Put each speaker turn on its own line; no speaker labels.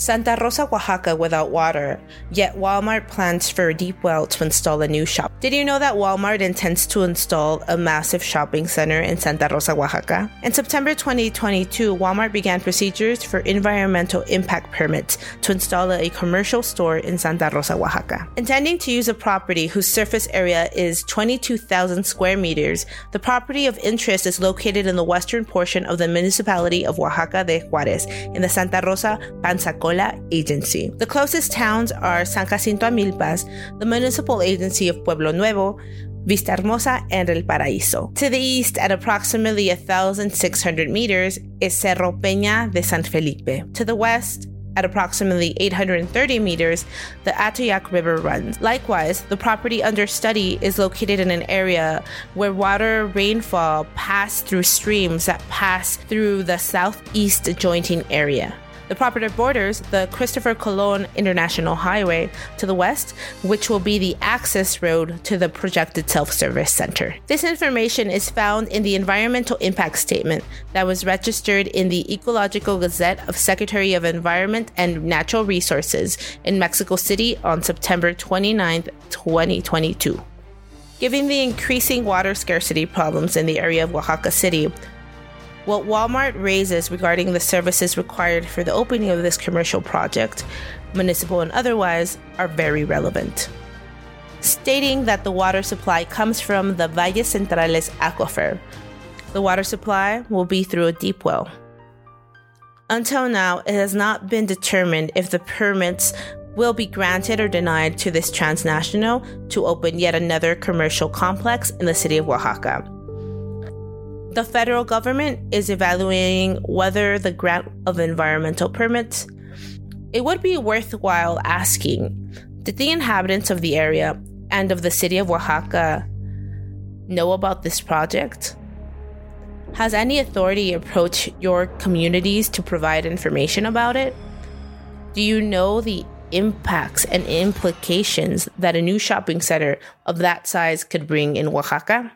Santa Rosa, Oaxaca without water, yet Walmart plans for a deep well to install a new shop. Did you know that Walmart intends to install a massive shopping center in Santa Rosa, Oaxaca? In September 2022, Walmart began procedures for environmental impact permits to install a commercial store in Santa Rosa, Oaxaca. Intending to use a property whose surface area is 22,000 square meters, the property of interest is located in the western portion of the municipality of Oaxaca de Juarez in the Santa Rosa Agency. The closest towns are San Jacinto Amilpas, the municipal agency of Pueblo Nuevo, Vista Hermosa, and El Paraíso. To the east, at approximately 1,600 meters, is Cerro Peña de San Felipe. To the west, at approximately 830 meters, the Atoyac River runs. Likewise, the property under study is located in an area where water rainfall passed through streams that pass through the southeast jointing area. The property borders the Christopher Colon International Highway to the west, which will be the access road to the projected self service center. This information is found in the environmental impact statement that was registered in the Ecological Gazette of Secretary of Environment and Natural Resources in Mexico City on September 29, 2022. Given the increasing water scarcity problems in the area of Oaxaca City, what Walmart raises regarding the services required for the opening of this commercial project, municipal and otherwise, are very relevant. Stating that the water supply comes from the Valles Centrales aquifer. The water supply will be through a deep well. Until now, it has not been determined if the permits will be granted or denied to this transnational to open yet another commercial complex in the city of Oaxaca. The federal government is evaluating whether the grant of environmental permits. It would be worthwhile asking Did the inhabitants of the area and of the city of Oaxaca know about this project? Has any authority approached your communities to provide information about it? Do you know the impacts and implications that a new shopping center of that size could bring in Oaxaca?